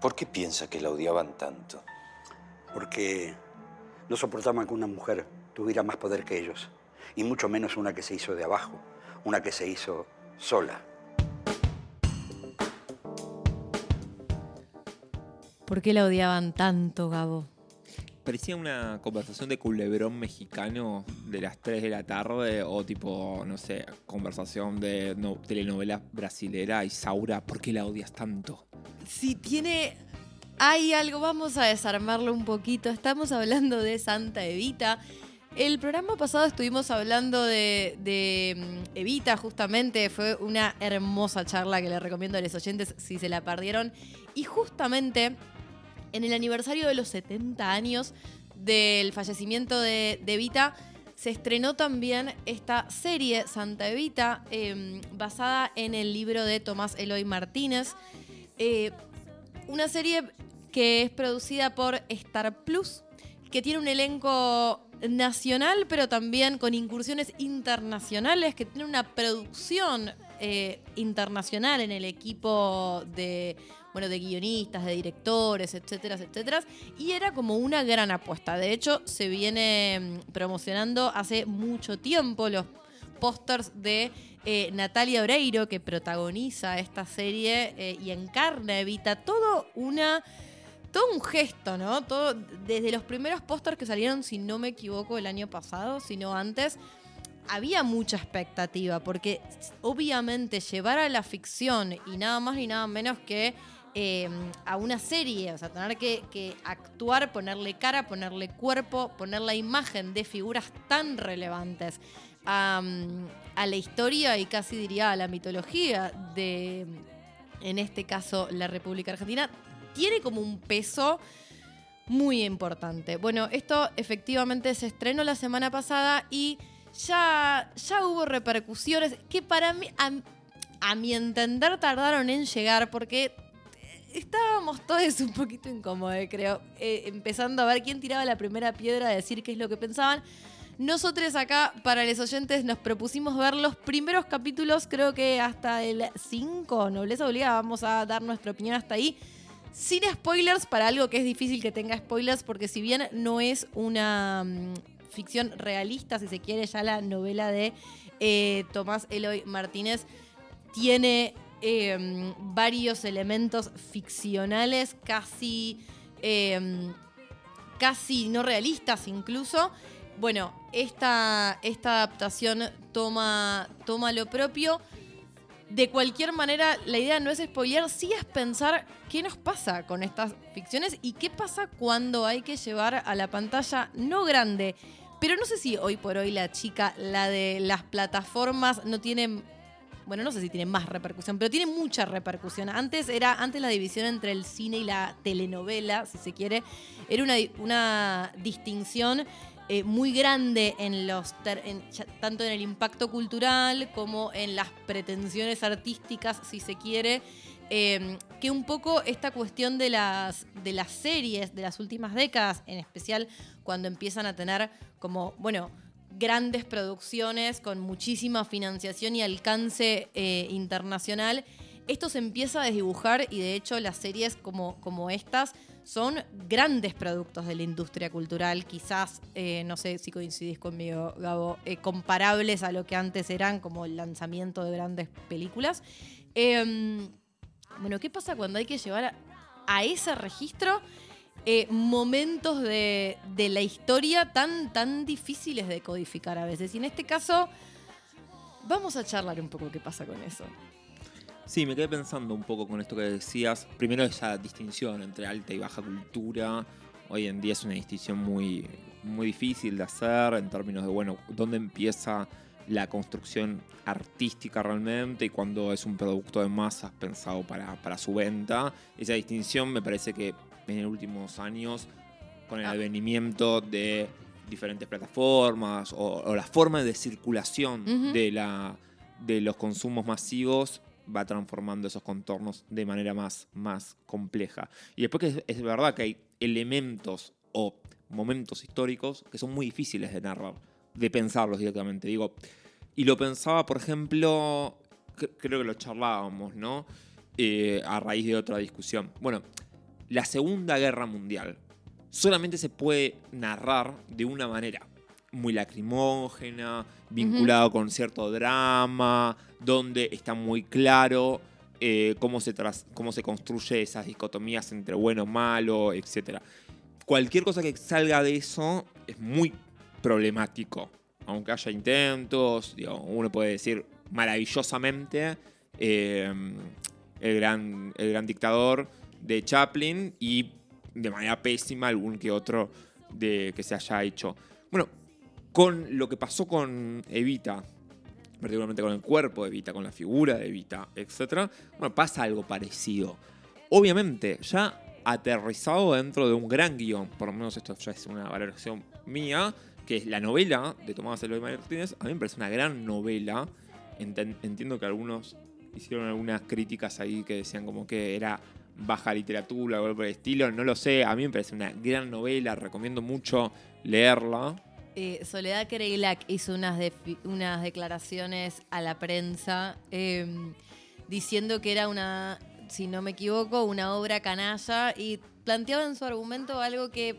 ¿Por qué piensa que la odiaban tanto? Porque no soportaban que una mujer tuviera más poder que ellos, y mucho menos una que se hizo de abajo, una que se hizo sola. ¿Por qué la odiaban tanto, Gabo? Parecía una conversación de culebrón mexicano de las 3 de la tarde o tipo, no sé, conversación de telenovela brasilera. y Saura, ¿por qué la odias tanto? Si tiene... Hay algo, vamos a desarmarlo un poquito. Estamos hablando de Santa Evita. El programa pasado estuvimos hablando de, de, mm, Evita, justamente. Fue una hermosa charla que le recomiendo a los oyentes si se la perdieron. Y justamente en el aniversario de los 70 años del fallecimiento de, Evita, se estrenó también esta serie, Santa Evita, em, basada en el libro de Tomás Eloy Martínez. Eh, una serie que es producida por Star Plus, que tiene un elenco nacional, pero también con incursiones internacionales, que tiene una producción eh, internacional en el equipo de de guionistas, de directores, etcétera, etcétera. Y era como una gran apuesta. De hecho, se viene mm, promocionando hace mucho tiempo los pósters de eh, Natalia Oreiro, que protagoniza esta serie eh, y encarna, evita todo una. Todo un gesto, ¿no? Todo, desde los primeros pósters que salieron, si no me equivoco, el año pasado, sino antes, había mucha expectativa, porque obviamente llevar a la ficción y nada más ni nada menos que Em, a una serie, o sea, tener que, actuar, ponerle cara, ponerle cuerpo, poner la imagen de figuras tan relevantes a, la historia y casi diría a la mitología de, en este caso, la República Argentina, tiene como un peso muy importante. Bueno, esto efectivamente se estrenó la semana pasada y ya, ya hubo repercusiones que para mí, a mi entender, tardaron en llegar porque estábamos todos un poquito incómodos, creo, eh, empezando a ver quién tiraba la primera piedra a decir qué es lo que pensaban. Nosotros acá, para los oyentes, nos propusimos ver los primeros capítulos, creo que hasta el 5, Nobleza Obligada, vamos a dar nuestra opinión hasta ahí. Sin spoilers, para algo que es difícil que tenga spoilers, porque si bien no es una mm, ficción realista, si se quiere, ya la novela de eh, Tomás Eloy Martínez tiene Em, varios elementos ficcionales, casi, em, casi no realistas incluso. Bueno, esta, esta adaptación toma, toma lo propio. De cualquier manera, la idea no es spoiler, sí es pensar qué nos pasa con estas ficciones y qué pasa cuando hay que llevar a la pantalla no grande. Pero no sé si hoy por hoy la chica, la de las plataformas, no tiene bueno, no sé si tiene más repercusión, pero tiene mucha repercusión. Antes era, antes la división entre el cine y la telenovela, si se quiere, era una, una distinción eh, muy grande en los tanto en el impacto cultural como en las pretensiones artísticas, si se quiere. Em, que un poco esta cuestión de las, de las series de las últimas décadas, en especial cuando empiezan a tener como, bueno, grandes producciones con muchísima financiación y alcance eh, internacional, esto se empieza a desdibujar y de hecho las series como, como estas son grandes productos de la industria cultural, quizás, eh, no sé si coincidís conmigo, Gabo, eh, comparables a lo que antes eran como el lanzamiento de grandes películas. Em, bueno, ¿qué pasa cuando hay que llevar a ese registro eh, momentos de, la historia tan, tan difíciles de codificar a veces. Y en este caso, vamos a charlar un poco qué pasa con eso. Sí, me quedé pensando un poco con esto que decías. Primero esa distinción entre alta y baja cultura. Hoy en día es una distinción muy, muy difícil de hacer en términos de, bueno, dónde empieza la construcción artística realmente y cuando es un producto de masas pensado para, para su venta. Esa distinción me parece que en los últimos años con el ah. advenimiento de diferentes plataformas o, la forma de circulación de, la, de los consumos masivos va transformando esos contornos de manera más, más compleja. Y después que es, verdad que hay elementos o momentos históricos que son muy difíciles de narrar, de pensarlos directamente. Digo, y lo pensaba, por ejemplo, creo que lo charlábamos, ¿no? Eh, a raíz de otra discusión. Bueno, la Segunda Guerra Mundial solamente se puede narrar de una manera muy lacrimógena, vinculado con cierto drama, donde está muy claro eh, cómo, se cómo se construye esas dicotomías entre bueno, malo, etc. Cualquier cosa que salga de eso es muy problemático. Aunque haya intentos, uno puede decir maravillosamente eh, el, gran, el gran dictador de Chaplin y de manera pésima algún que otro de, que se haya hecho. Bueno, con lo que pasó con Evita, particularmente con el cuerpo de Evita, con la figura de Evita, etc., bueno, pasa algo parecido. Obviamente, ya aterrizado dentro de un gran guion, por lo menos esto ya es una valoración mía, que es la novela de Tomás Eloy Martínez, a mí me parece una gran novela. Entiendo que algunos hicieron algunas críticas ahí que decían como que era baja literatura o algo por el estilo, no lo sé, a mí me parece una gran novela, recomiendo mucho leerla. Eh, Soledad Kereilak hizo unas, unas declaraciones a la prensa em, diciendo que era una, si no me equivoco, una obra canalla y planteaba en su argumento algo que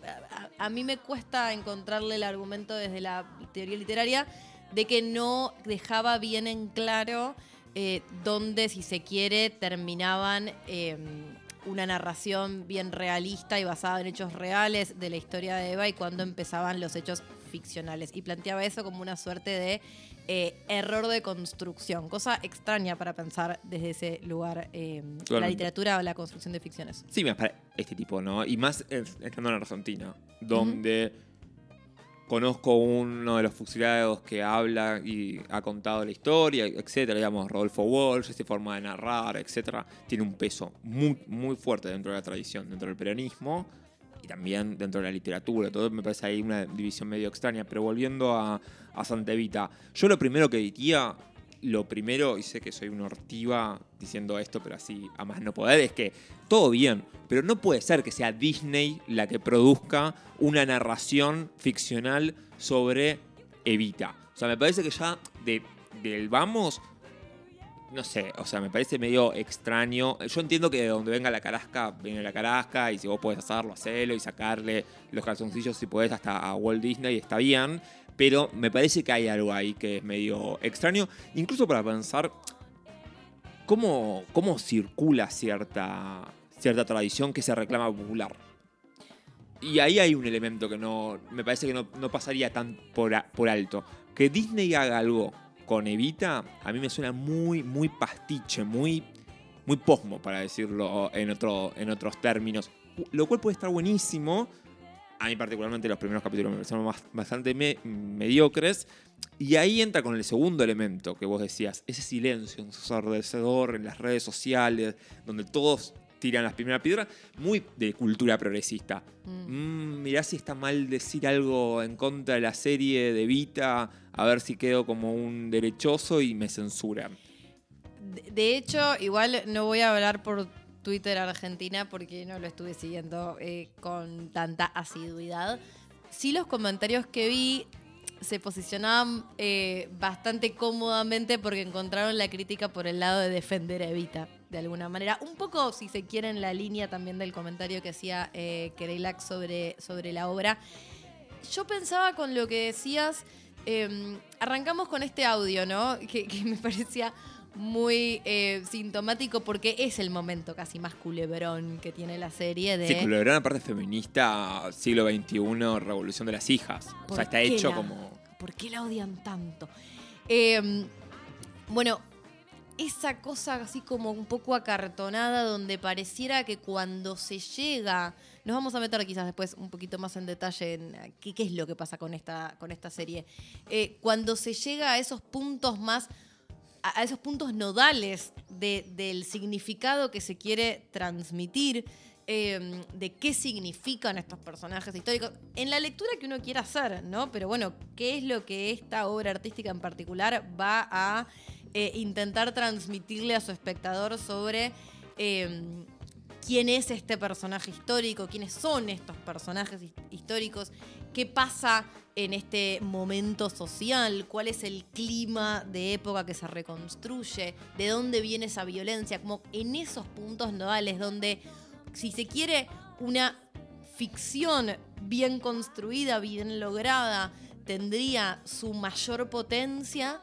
a, mí me cuesta encontrarle el argumento desde la teoría literaria de que no dejaba bien en claro eh, dónde, si se quiere, terminaban em, una narración bien realista y basada en hechos reales de la historia de Eva y cuando empezaban los hechos ficcionales. Y planteaba eso como una suerte de eh, error de construcción, cosa extraña para pensar desde ese lugar, eh, la literatura o la construcción de ficciones. Sí, me parece este tipo, ¿no? Y más estando en Argentina, donde conozco uno de los fusilados que habla y ha contado la historia, etcétera, digamos, Rodolfo Walsh, esa forma de narrar, etcétera, tiene un peso muy, muy fuerte dentro de la tradición, dentro del peronismo y también dentro de la literatura. Todo me parece ahí una división medio extraña. Pero volviendo a, a yo lo primero que diría lo primero, y sé que soy una ortiva diciendo esto, pero así a más no poder, es que todo bien, pero no puede ser que sea Disney la que produzca una narración ficcional sobre Evita. O sea, me parece que ya de, del vamos, no sé, o sea, me parece medio extraño. Yo entiendo que de donde venga la carasca, viene la carasca, y si vos podés hacerlo, hacelo y sacarle los calzoncillos si podés hasta a Walt Disney, está bien pero me parece que hay algo ahí que es medio extraño, incluso para pensar cómo, cómo circula cierta, cierta tradición que se reclama popular. Y ahí hay un elemento que no me parece que no, pasaría tan por, por alto. Que Disney haga algo con Evita, a mí me suena muy, muy pastiche, muy, muy posmo, para decirlo en, otro, en otros términos. Lo cual puede estar buenísimo, a mí particularmente los primeros capítulos me parecieron bastante mediocres. Y ahí entra con el segundo elemento que vos decías, ese silencio ensordecedor en las redes sociales, donde todos tiran las primeras piedras, muy de cultura progresista. Mm. Mm, mirá si está mal decir algo en contra de la serie de Vita, a ver si quedo como un derechoso y me censuran. De hecho, igual no voy a hablar por Twitter Argentina porque no lo estuve siguiendo eh, con tanta asiduidad. Sí los comentarios que vi se posicionaban eh, bastante cómodamente porque encontraron la crítica por el lado de defender a Evita, de alguna manera. Un poco, si se quiere, en la línea también del comentario que hacía eh, sobre, sobre la obra. Yo pensaba con lo que decías, em, arrancamos con este audio, ¿no? que me parecía muy eh, sintomático porque es el momento casi más culebrón que tiene la serie de... Sí, culebrón aparte feminista, siglo XXI, revolución de las hijas. O sea, está hecho como... ¿Por qué la odian tanto? Em, bueno, esa cosa así como un poco acartonada donde pareciera que cuando se llega... Nos vamos a meter quizás después un poquito más en detalle en qué, es lo que pasa con esta, con esta serie. Eh, cuando se llega a esos puntos más a, esos puntos nodales del significado que se quiere transmitir, em, de qué significan estos personajes históricos, en la lectura que uno quiera hacer, ¿no? Pero bueno, ¿qué es lo que esta obra artística en particular va a eh, intentar transmitirle a su espectador sobre em, quién es este personaje histórico, quiénes son estos personajes históricos, qué pasa en este momento social, cuál es el clima de época que se reconstruye, de dónde viene esa violencia, como en esos puntos nodales donde si se quiere, una ficción bien construida, bien lograda, tendría su mayor potencia,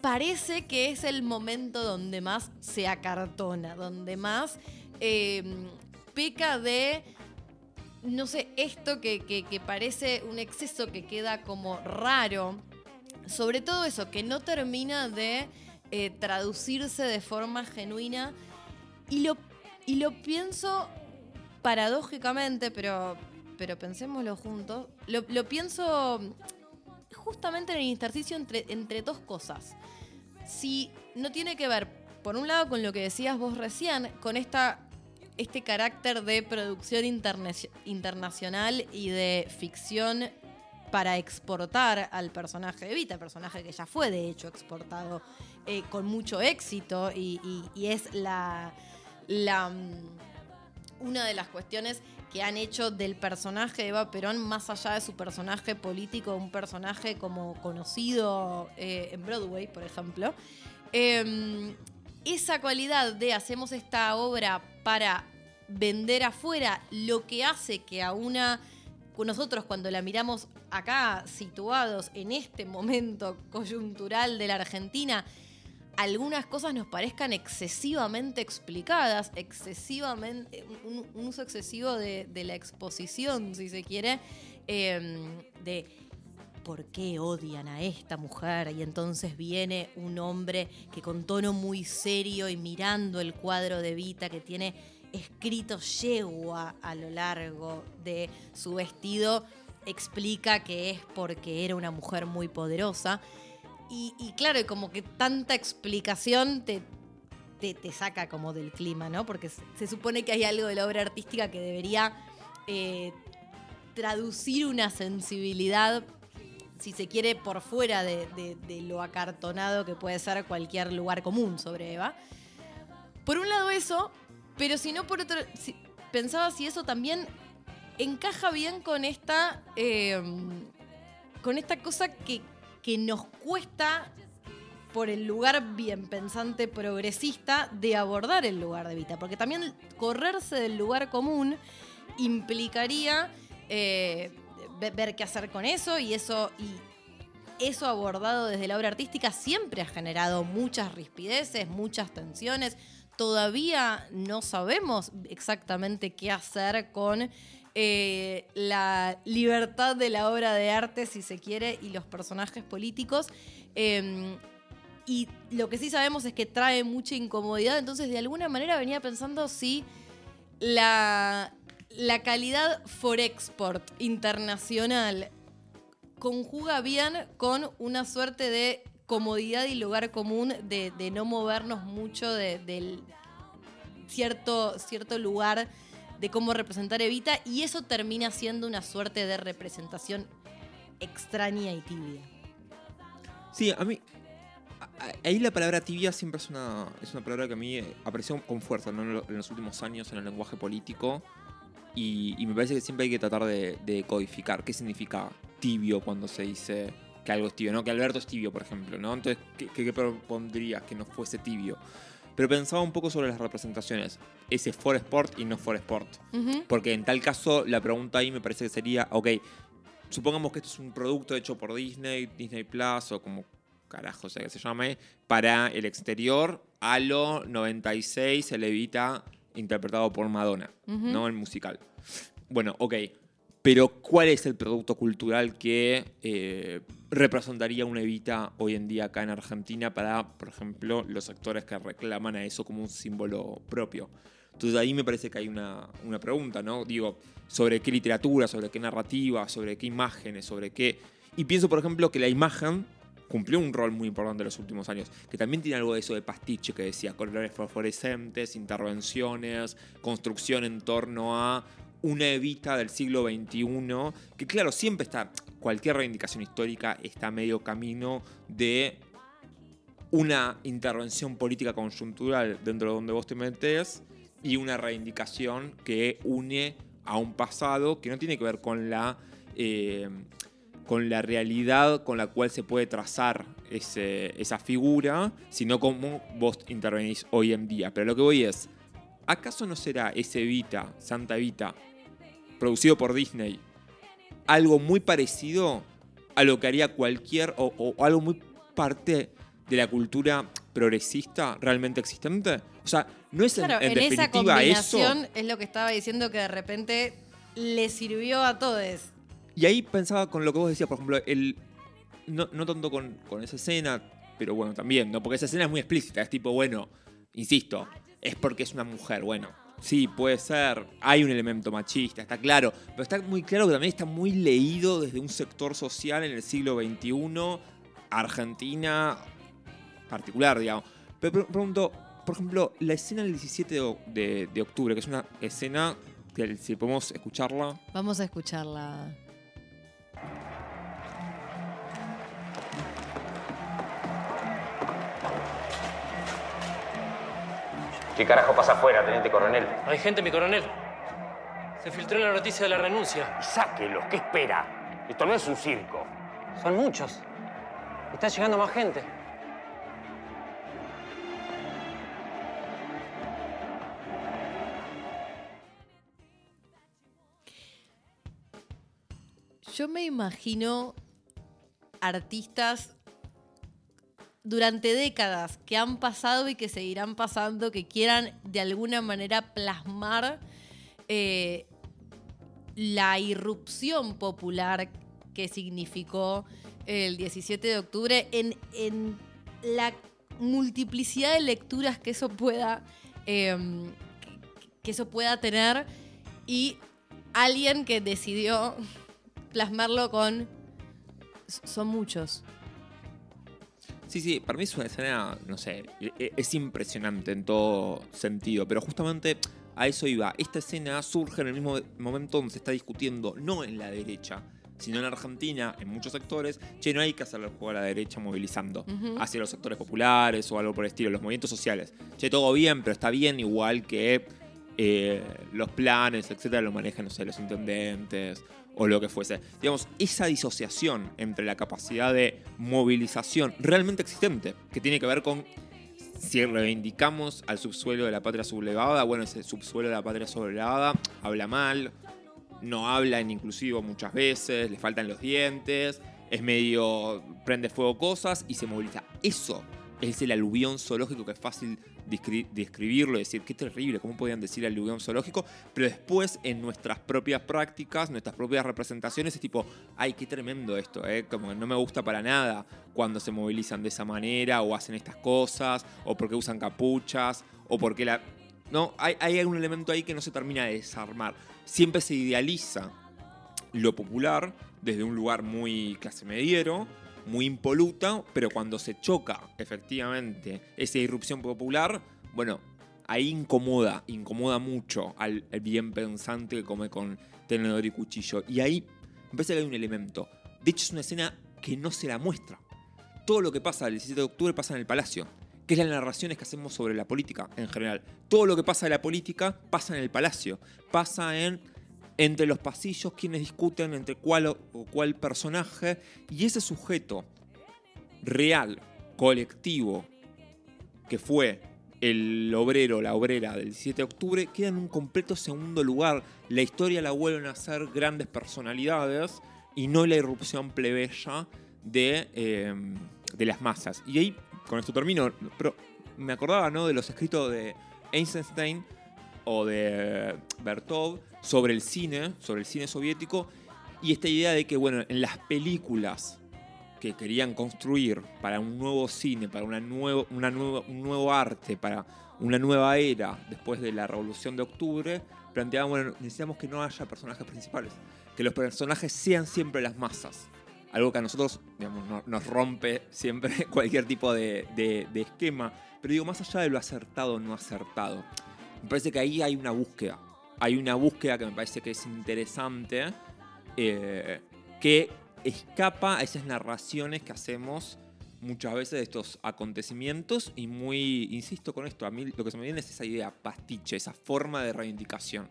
parece que es el momento donde más se acartona, donde más eh, peca de, no sé, esto que, que- parece un exceso que queda como raro. Sobre todo eso, que no termina de eh, traducirse de forma genuina. Y lo, y lo pienso paradójicamente, pero, pero pensémoslo juntos. Lo, lo pienso justamente en el intersticio entre, entre dos cosas. Si no tiene que ver, por un lado, con lo que decías vos recién, con esta, este carácter de producción interna- internacional y de ficción para exportar al personaje de Vita, personaje que ya fue de hecho exportado eh, con mucho éxito y, es la, la, mm, una de las cuestiones que han hecho del personaje de Eva Perón, más allá de su personaje político, un personaje como conocido eh, en Broadway, por ejemplo. Eh, esa cualidad de hacemos esta obra para vender afuera, lo que hace que a una nosotros cuando la miramos acá, situados en este momento coyuntural de la Argentina, algunas cosas nos parezcan excesivamente explicadas, excesivamente, un, uso excesivo de, de la exposición, si se quiere, eh, de por qué odian a esta mujer y entonces viene un hombre que con tono muy serio y mirando el cuadro de Vita que tiene escrito yegua a lo largo de su vestido, explica que es porque era una mujer muy poderosa. Y, claro, como que tanta explicación te, te, te saca como del clima, ¿no? Porque se, se supone que hay algo de la obra artística que debería eh, traducir una sensibilidad, si se quiere, por fuera de, lo acartonado que puede ser cualquier lugar común sobre Eva. Por un lado eso, pero si no por otro, si- pensaba si eso también encaja bien con esta, eh, con esta cosa que, que nos cuesta por el lugar bien pensante progresista de abordar el lugar de Vita, porque también correrse del lugar común implicaría eh, ver qué hacer con eso y eso y eso abordado desde la obra artística siempre ha generado muchas rispideces, muchas tensiones. Todavía no sabemos exactamente qué hacer con eh, la libertad de la obra de arte, si se quiere, y los personajes políticos. Eh, y lo que sí sabemos es que trae mucha incomodidad, entonces de alguna manera venía pensando si la, la calidad for export internacional conjuga bien con una suerte de comodidad y lugar común de, no movernos mucho de- del cierto, cierto lugar de cómo representar Evita y eso termina siendo una suerte de representación extraña y tibia. Sí, a mí. Ahí la palabra tibia siempre es una, es una palabra que a mí eh, apareció con fuerza en los últimos años en el lenguaje político. Y, y me parece que siempre hay que tratar de, de codificar qué significa tibio cuando se dice que algo es tibio, ¿no? Que Alberto es tibio, por ejemplo, ¿no? Entonces, ¿qué, propondrías que no fuese tibio? Pero pensaba un poco sobre las representaciones. Ese for sport y no for sport. Porque en tal caso, la pregunta ahí me parece que sería, ok, supongamos que esto es un producto hecho por Disney, Disney Plus o como carajo sea que se llame, para el exterior, Halo 96, el Evita interpretado por Madonna. ¿no? El musical. Bueno, ok. Pero ¿cuál es el producto cultural que eh, representaría una Evita hoy en día acá en Argentina para, por ejemplo, los actores que reclaman a eso como un símbolo propio? Entonces ahí me parece que hay una, una pregunta, ¿no? Digo, sobre qué literatura, sobre qué narrativa, sobre qué imágenes, sobre qué... Y pienso, por ejemplo, que la imagen cumplió un rol muy importante en los últimos años, que también tiene algo de eso de pastiche que decía, colores fosforescentes, intervenciones, construcción en torno a una evita del siglo XXI, que claro, siempre está, cualquier reivindicación histórica está medio camino de una intervención política conjuntural dentro de donde vos te metes y una reivindicación que une a un pasado que no tiene que ver con la, eh, con la realidad con la cual se puede trazar ese- esa figura, sino cómo vos intervenís hoy en día. Pero lo que voy es, ¿acaso no será ese Evita, Santa Evita, producido por Disney, algo muy parecido a lo que haría cualquier, o, o algo muy parte de la cultura progresista realmente existente? O sea, ¿no es en- Claro, en, en, esa definitiva eso? combinación es lo que estaba diciendo que de repente le sirvió a todos. Y ahí pensaba con lo que vos decías, por ejemplo, el. No, no tanto con, con esa escena, pero bueno, también, ¿no? Porque esa escena es muy explícita, es tipo, bueno, insisto, es porque es una mujer, bueno. Sí, puede ser, hay un elemento machista, está claro, pero está muy claro que también está muy leído desde un sector social en el siglo XXI, Argentina particular, digamos. Pero pre- pregunto, por ejemplo, la escena del 17 de, de- de octubre, que es una escena que si podemos escucharla, Vamos a escucharla. ¿Qué carajo pasa afuera, teniente coronel? Hay gente, mi coronel. Se filtró la noticia de la renuncia. Sáquelos, ¿qué espera? Esto no es un circo. Son muchos. Está llegando más gente. Yo me imagino artistas durante décadas que han pasado y que seguirán pasando, que quieran de alguna manera plasmar eh, la irrupción popular que significó el 17 de octubre en, en la multiplicidad de lecturas que eso pueda que- que eso pueda tener y alguien que decidió plasmarlo con son muchos Sí, sí, para mí es una escena, no sé, e- e- es impresionante en todo sentido, pero justamente a eso iba. Esta escena surge en el mismo momento donde se está discutiendo, no en la derecha, sino en Argentina, en muchos sectores, che, no hay que hacerle el juego a la derecha movilizando hacia los sectores populares o algo por el estilo, los movimientos sociales. Che, todo bien, pero está bien igual que eh, los planes, etcétera, lo manejan, no sé, los intendentes o lo que fuese. Digamos, esa disociación entre la capacidad de movilización realmente existente, que tiene que ver con si reivindicamos al subsuelo de la patria sublevada, bueno, ese subsuelo de la patria sublevada habla mal, no habla en inclusivo muchas veces, le faltan los dientes, es medio prende fuego cosas y se moviliza. Eso es el aluvión zoológico que es fácil describirlo y decir qué terrible, cómo podían decir aluvión zoológico, pero después en nuestras propias prácticas, nuestras propias representaciones es tipo, ay, qué tremendo esto, ¿eh? como que no me gusta para nada cuando se movilizan de esa manera o hacen estas cosas o porque usan capuchas o porque la... No, hay, hay algún elemento ahí que no se termina de desarmar. Siempre se idealiza lo popular desde un lugar muy clase mediero, muy impoluta, pero cuando se choca efectivamente esa irrupción popular, bueno, ahí incomoda, incomoda mucho al, al bien pensante que come con tenedor y cuchillo. Y ahí me parece que hay un elemento. De hecho, es una escena que no se la muestra. Todo lo que pasa el 17 de octubre pasa en el Palacio, que es las narraciones que hacemos sobre la política en general. Todo lo que pasa de la política pasa en el Palacio, pasa en entre los pasillos quienes discuten entre cuál o, cuál personaje y ese sujeto real, colectivo, que fue el obrero, la obrera del 17 de octubre, queda en un completo segundo lugar. La historia la vuelven a ser grandes personalidades y no la irrupción plebeya de, eh, de las masas. Y ahí, con esto termino, pero me acordaba ¿no? de los escritos de Eisenstein o de Bertov sobre el cine, sobre el cine soviético, y esta idea de que, bueno, en las películas que querían construir para un nuevo cine, para una nuevo, una nueva, un nuevo arte, para una nueva era después de la Revolución de Octubre, planteaban, bueno, necesitamos que no haya personajes principales, que los personajes sean siempre las masas. Algo que a nosotros digamos, no- nos rompe siempre cualquier tipo de, de- de esquema. Pero digo, más allá de lo acertado o no acertado, me parece que ahí hay una búsqueda. Hay una búsqueda que me parece que es interesante, eh, que escapa a esas narraciones que hacemos muchas veces de estos acontecimientos y muy, insisto con esto, a mí lo que se me viene es esa idea pastiche, esa forma de reivindicación.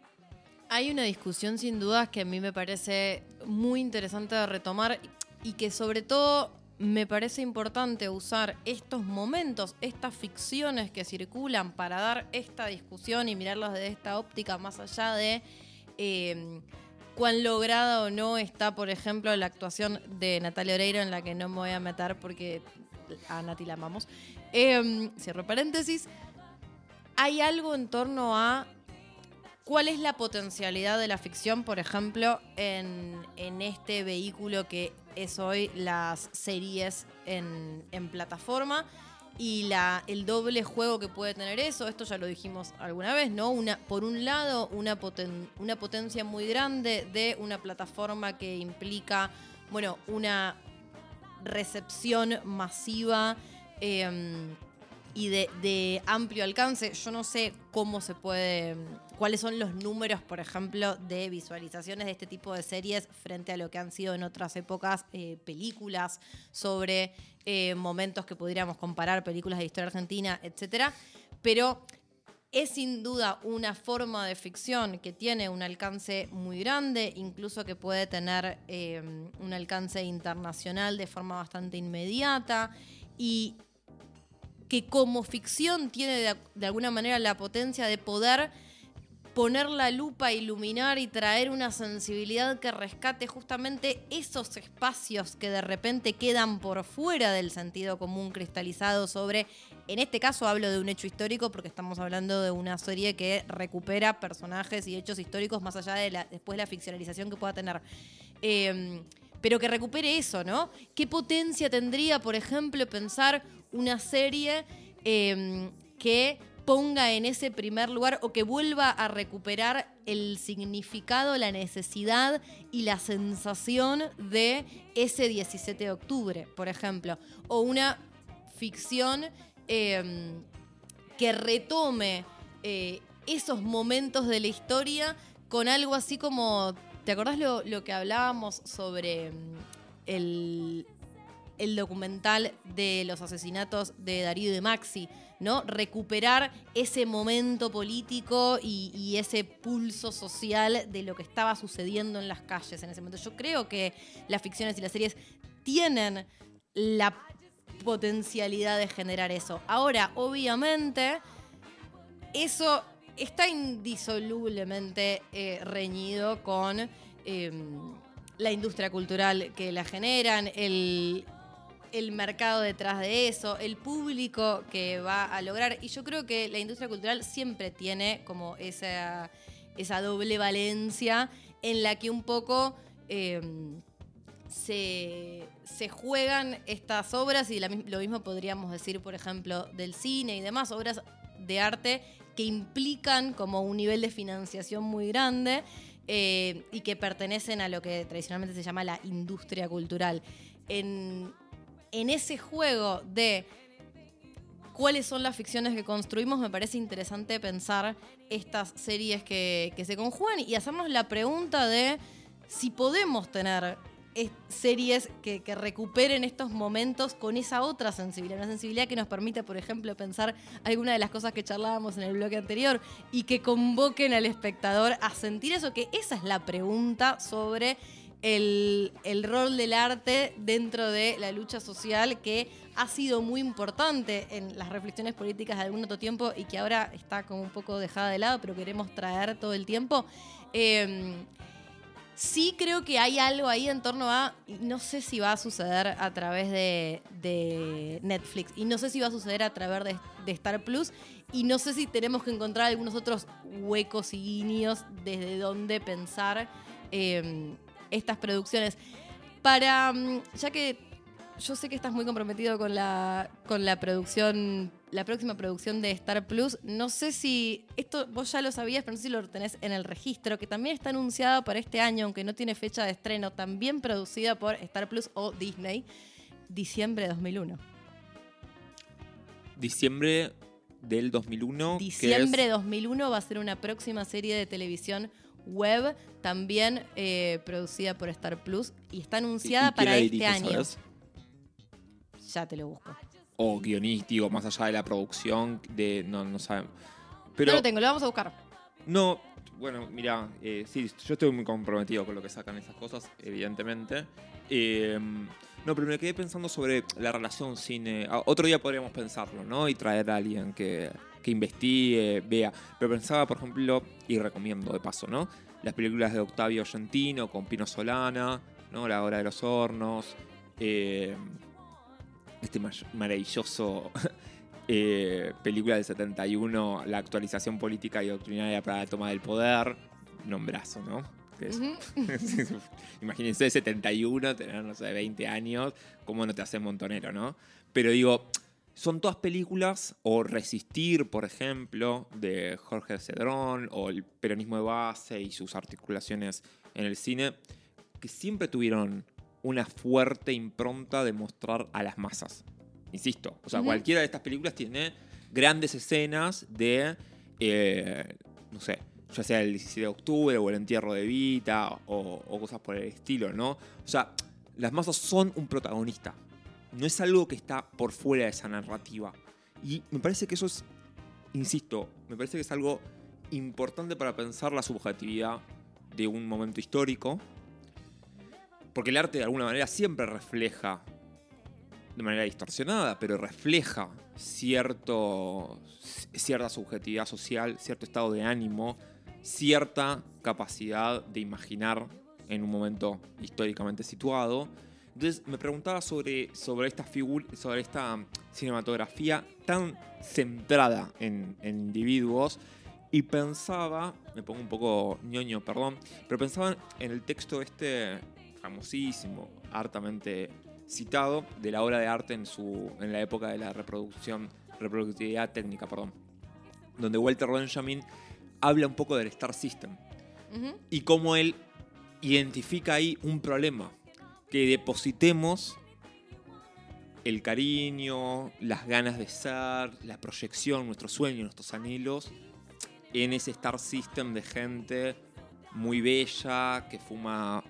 Hay una discusión sin dudas que a mí me parece muy interesante de retomar y que sobre todo me parece importante usar estos momentos, estas ficciones que circulan para dar esta discusión y mirarlos desde esta óptica más allá de eh, cuán lograda o no está, por ejemplo, la actuación de Natalia Oreiro, en la que no me voy a meter porque a Nati la amamos. Eh, cierro paréntesis. Hay algo en torno a cuál es la potencialidad de la ficción, por ejemplo, en este vehículo que es hoy las series en, en plataforma y la, el doble juego que puede tener eso, esto ya lo dijimos alguna vez, ¿no? Una, por un lado, una, poten- una potencia muy grande de una plataforma que implica, bueno, una recepción masiva eh, y de, de amplio alcance. Yo no sé cómo se puede, cuáles son los números, por ejemplo, de visualizaciones de este tipo de series frente a lo que han sido en otras épocas eh, películas sobre eh, momentos que pudiéramos comparar, películas de historia argentina, etcétera. Pero es sin duda una forma de ficción que tiene un alcance muy grande, incluso que puede tener eh, un alcance internacional de forma bastante inmediata y que como ficción tiene de, de alguna manera la potencia de poder poner la lupa, iluminar y traer una sensibilidad que rescate justamente esos espacios que de repente quedan por fuera del sentido común cristalizado sobre, en este caso hablo de un hecho histórico porque estamos hablando de una serie que recupera personajes y hechos históricos más allá de la, después la ficcionalización que pueda tener. Eh, pero que recupere eso, ¿no? ¿Qué potencia tendría, por ejemplo, pensar una serie eh, que ponga en ese primer lugar o que vuelva a recuperar el significado, la necesidad y la sensación de ese 17 de octubre, por ejemplo? O una ficción eh, que retome eh, esos momentos de la historia con algo así como, ¿te acordás lo, lo que hablábamos sobre mm, el, el documental de los asesinatos de Darío y de Maxi, ¿no? Recuperar ese momento político y, ese pulso social de lo que estaba sucediendo en las calles en ese momento. Yo creo que las ficciones y las series tienen la potencialidad de generar eso. Ahora, obviamente, eso está indisolublemente eh, reñido con eh, la industria cultural que la generan, el, el mercado detrás de eso, el público que va a lograr. Y yo creo que la industria cultural siempre tiene como esa, esa doble valencia en la que un poco eh, se, se juegan estas obras y lo mismo podríamos decir, por ejemplo, del cine y demás, obras de arte que implican como un nivel de financiación muy grande eh, y que pertenecen a lo que tradicionalmente se llama la industria cultural. En, en ese juego de cuáles son las ficciones que construimos, me parece interesante pensar estas series que, se conjugan y hacernos la pregunta de si podemos tener es- series que, recuperen estos momentos con esa otra sensibilidad, una sensibilidad que nos permite, por ejemplo, pensar alguna de las cosas que charlábamos en el bloque anterior y que convoquen al espectador a sentir eso, que esa es la pregunta sobre el, el rol del arte dentro de la lucha social que ha sido muy importante en las reflexiones políticas de algún otro tiempo y que ahora está como un poco dejada de lado, pero queremos traer todo el tiempo. Eh, sí creo que hay algo ahí en torno a, no sé si va a suceder a través de, de Netflix, y no sé si va a suceder a través de, de Star Plus, y no sé si tenemos que encontrar algunos otros huecos y guiños desde donde pensar eh, estas producciones. Para, mm, ya que yo sé que estás muy comprometido con la, con la producción, la próxima producción de Star Plus. No sé si, esto vos ya lo sabías, pero no sé si lo tenés en el registro, que también está anunciada para este año, aunque no tiene fecha de estreno, también producida por Star Plus o Disney, diciembre de 2001. Diciembre del 2001. que Diciembre de 2001 va a ser una próxima serie de televisión web, también eh, producida por Star Plus, y está ¿Y- y anunciada para este año. sabes? Ya te lo busco. O guionístico, más allá de la producción, de. No, no sabemos. Pero. no lo tengo, lo vamos a buscar. No, bueno, mira, eh, sí, yo estoy muy comprometido con lo que sacan esas cosas, evidentemente. Eh, no, pero me quedé pensando sobre la relación cine. ah, Otro día podríamos pensarlo, ¿no? Y traer a alguien que, que investigue, vea. Pero pensaba, por ejemplo, y recomiendo de paso, ¿no? Las películas de Octavio Argentino con Pino Solana, ¿no? La Hora de los Hornos. eh, este ma- maravilloso eh, película del 71, La actualización política y doctrinaria para la toma del poder. Nombrazo, ¿no? Es- Ujú. Imagínense 71, tener, no sé, 20 años, cómo no te hace montonero, ¿no? Pero digo, son todas películas, o Resistir, por ejemplo, de Jorge Cedrón, o el peronismo de base y sus articulaciones en el cine, que siempre tuvieron una fuerte impronta de mostrar a las masas. Insisto, o sea, cualquiera de estas películas tiene grandes escenas de, eh, no sé, ya sea el 17 de octubre o el entierro de Vita o, o cosas por el estilo, ¿no? O sea, las masas son un protagonista. No es algo que está por fuera de esa narrativa. Y me parece que eso es, insisto, me parece que es algo importante para pensar la subjetividad de un momento histórico. Porque el arte de alguna manera siempre refleja, de manera distorsionada, pero refleja cierto, cierta subjetividad social, cierto estado de ánimo, cierta capacidad de imaginar en un momento históricamente situado. Entonces me preguntaba sobre, sobre esta figura, sobre esta cinematografía tan centrada en, en individuos y pensaba, me pongo un poco ñoño, perdón, pero pensaba en el texto este famosísimo, hartamente citado, de la obra de arte en, su, en la época de la reproducción, reproductividad técnica, perdón, donde Walter Benjamin habla un poco del Star System y cómo él identifica ahí un problema, que depositemos el cariño, las ganas de ser, la proyección, nuestros sueños, nuestros anhelos en ese Star System de gente muy bella, que fuma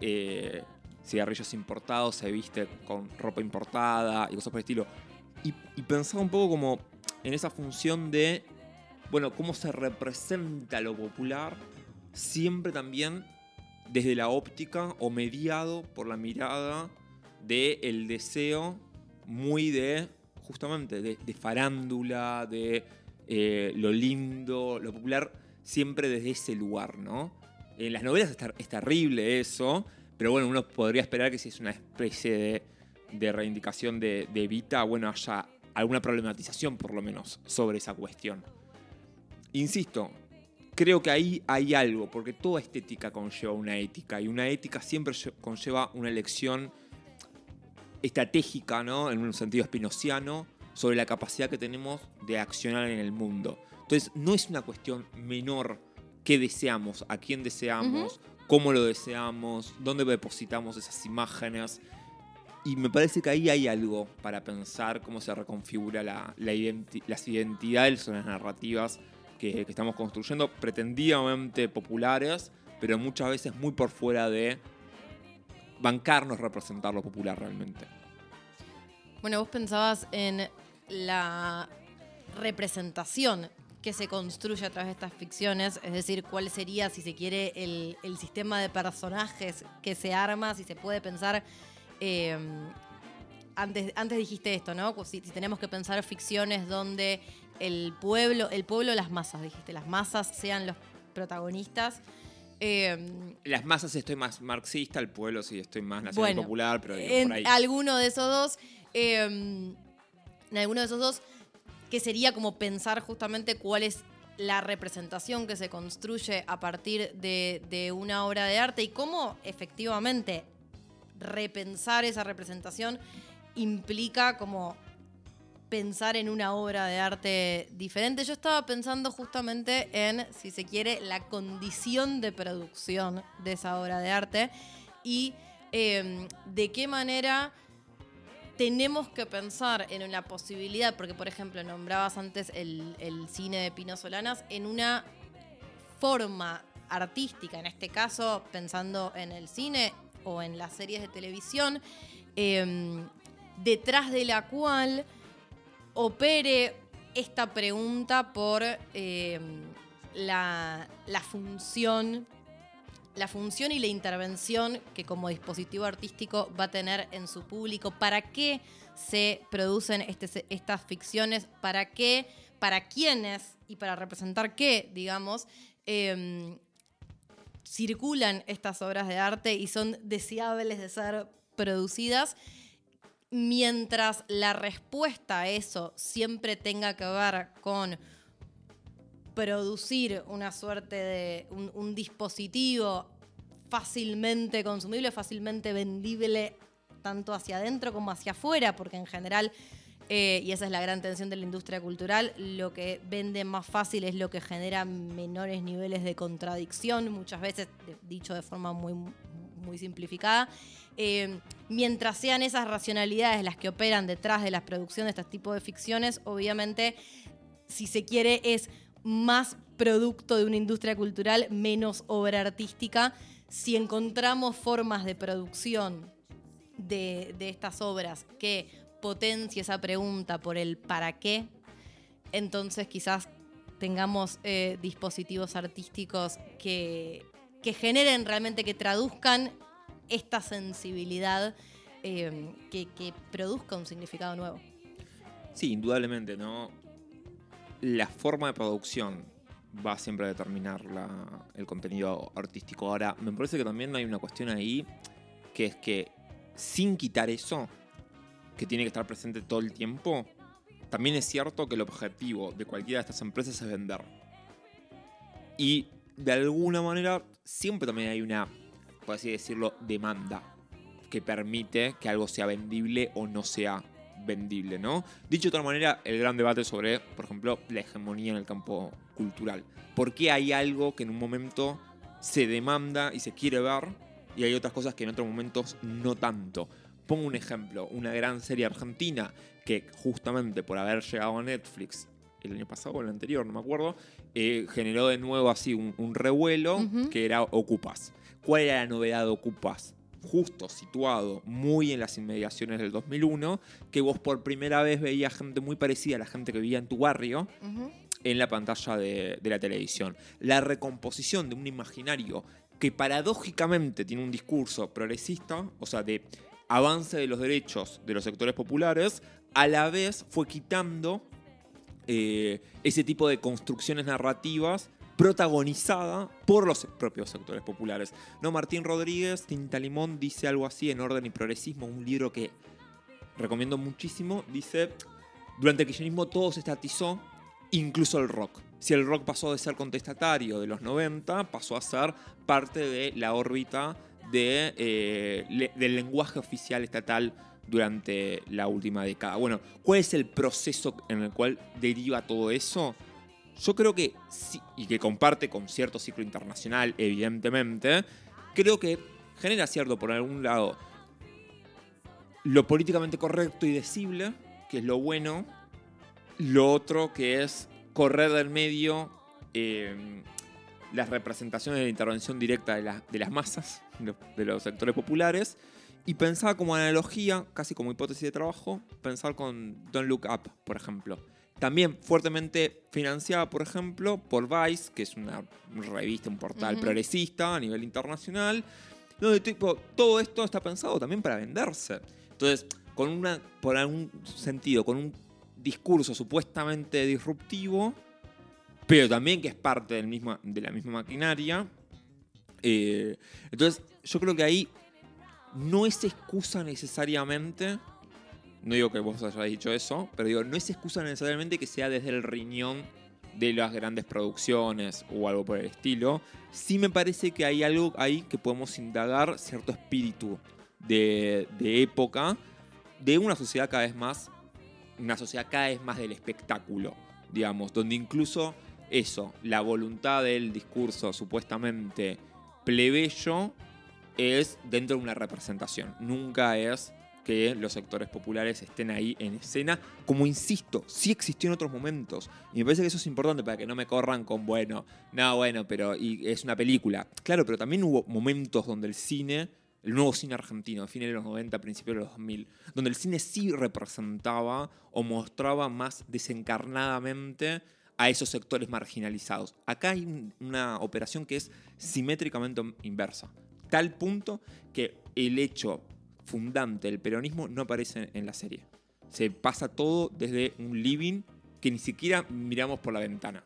eh, cigarrillos importados, se viste con ropa importada y cosas por el estilo. Y, y un poco como en esa función de, bueno, cómo se representa lo popular, siempre también desde la óptica o mediado por la mirada del el deseo muy de, justamente, de, de farándula, de eh, lo lindo, lo popular, siempre desde ese lugar, ¿no? En las novelas es, ter- es terrible eso, pero bueno, uno podría esperar que si es una especie de, de reivindicación de, de Evita, bueno, haya alguna problematización por lo menos sobre esa cuestión. Insisto, creo que ahí hay algo, porque toda estética conlleva una ética, y una ética siempre lle- conlleva una elección estratégica, ¿no? En un sentido espinociano, sobre la capacidad que tenemos de accionar en el mundo. Entonces, no es una cuestión menor qué deseamos, a quién deseamos, cómo lo deseamos, dónde depositamos esas imágenes. Y me parece que ahí hay algo para pensar cómo se reconfigura la, la identi- las identidades o las narrativas que, estamos construyendo, pretendidamente populares, pero muchas veces muy por fuera de bancarnos representar lo popular realmente. Bueno, vos pensabas en la representación que se construye a través de estas ficciones, es decir, cuál sería, si se quiere, el, el sistema de personajes que se arma, si se puede pensar... eh, antes, antes dijiste esto, ¿no? Si, si tenemos que pensar ficciones donde el pueblo, el pueblo, las masas, dijiste, las masas sean los protagonistas. Eh, Las masas estoy más marxista, el pueblo sí estoy más nacional Bueno, popular, pero digo, en por ahí. alguno de esos dos, eh, en alguno de esos dos, que sería como pensar justamente cuál es la representación que se construye a partir de, de una obra de arte y cómo efectivamente repensar esa representación implica como pensar en una obra de arte diferente. Yo estaba pensando justamente en, si se quiere, la condición de producción de esa obra de arte y eh, de qué manera tenemos que pensar en una posibilidad, porque por ejemplo nombrabas antes el, cine de Pino Solanas, en una forma artística, en este caso pensando en el cine o en las series de televisión, eh, detrás de la cual opere esta pregunta por eh, la, función la función y la intervención que como dispositivo artístico va a tener en su público, para qué se producen este- estas ficciones, para qué, para quiénes y para representar qué, digamos, em, circulan estas obras de arte y son deseables de ser producidas, mientras la respuesta a eso siempre tenga que ver con producir una suerte de un, dispositivo fácilmente consumible, fácilmente vendible tanto hacia adentro como hacia afuera, porque en general, eh, y esa es la gran tensión de la industria cultural, lo que vende más fácil es lo que genera menores niveles de contradicción, muchas veces dicho de forma muy, muy simplificada. Eh, mientras sean esas racionalidades las que operan detrás de la producción de este tipo de ficciones, obviamente si se quiere, es más producto de una industria cultural, menos obra artística. Si encontramos formas de producción de, de estas obras que potencie esa pregunta por el para qué, entonces quizás tengamos eh, dispositivos artísticos que, que generen realmente, que traduzcan esta sensibilidad, eh, que, produzca un significado nuevo. Sí, indudablemente, ¿no? La forma de producción va siempre a determinar la- el contenido artístico. Ahora, me parece que también hay una cuestión ahí, que es que sin quitar eso, que tiene que estar presente todo el tiempo, también es cierto que el objetivo de cualquiera de estas empresas es vender. Y de alguna manera siempre también hay una, por así decirlo, demanda que permite que algo sea vendible o no sea vendible, ¿no? Dicho de otra manera, el gran debate sobre, por ejemplo, la hegemonía en el campo cultural. ¿Por qué hay algo que en un momento se demanda y se quiere ver y hay otras cosas que en otros momentos no tanto? Pongo un ejemplo, una gran serie argentina que justamente por haber llegado a Netflix el año pasado o el anterior, no me acuerdo, eh, generó de nuevo así un, un revuelo que era Ocupas. ¿Cuál era la novedad de Ocupas? Justo situado muy en las inmediaciones del 2001, que vos por primera vez veías gente muy parecida a la gente que vivía en tu barrio en la pantalla de, de la televisión. La recomposición de un imaginario que paradójicamente tiene un discurso progresista, o sea, de avance de los derechos de los sectores populares, a la vez fue quitando eh, ese tipo de construcciones narrativas protagonizada por los propios sectores populares. No, Martín Rodríguez, Tinta Limón, dice algo así en Orden y Progresismo, un libro que recomiendo muchísimo. Dice, durante el kirchnerismo todo se estatizó, incluso el rock. Si el rock pasó de ser contestatario de los 90, pasó a ser parte de la órbita de, eh, del lenguaje oficial estatal durante la última década. Bueno, ¿cuál es el proceso en el cual deriva todo eso? Yo creo que sí, y que comparte con cierto ciclo internacional, evidentemente, creo que genera cierto, por algún lado, lo políticamente correcto y decible, que es lo bueno, lo otro que es correr del medio eh, las representaciones de la intervención directa de, la- de las masas, de- los sectores populares, y pensar como analogía, casi como hipótesis de trabajo, pensar con Don't Look Up, por ejemplo. También fuertemente financiada, por ejemplo, por Vice, que es una revista, un portal progresista a nivel internacional, donde tipo, todo esto está pensado también para venderse. Entonces, con una, por algún sentido, con un discurso supuestamente disruptivo, pero también que es parte del mismo, de la misma maquinaria. eh, entonces, yo creo que ahí no es excusa necesariamente, no digo que vos hayas dicho eso, pero digo, no es excusa necesariamente que sea desde el riñón de las grandes producciones o algo por el estilo. Sí me parece que hay algo ahí que podemos indagar cierto espíritu de, de época, de una sociedad cada vez más, una sociedad cada vez más del espectáculo, digamos, donde incluso eso, la voluntad del discurso supuestamente plebeyo es dentro de una representación. Nunca es que los sectores populares estén ahí en escena, como insisto, sí existió en otros momentos. Y me parece que eso es importante para que no me corran con, bueno, no, bueno, pero es una película. Claro, pero también hubo momentos donde el cine, el nuevo cine argentino, a fines de los 90, principios de los 2000, donde el cine sí representaba o mostraba más desencarnadamente a esos sectores marginalizados. Acá hay un- una operación que es simétricamente inversa. Tal punto que el hecho fundante del peronismo no aparece en la serie. Se pasa todo desde un living que ni siquiera miramos por la ventana.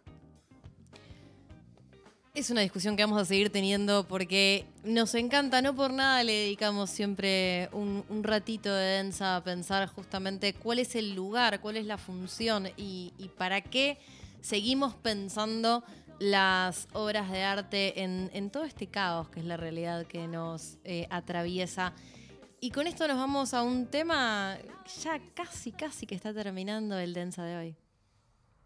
Es una discusión que vamos a seguir teniendo porque nos encanta, no por nada le dedicamos siempre un, ratito de densa a pensar justamente cuál es el lugar, cuál es la función y para qué seguimos pensando las obras de arte en, todo este caos que es la realidad que nos eh, atraviesa. Y con esto nos vamos a un tema ya casi, casi que está terminando el densa de hoy.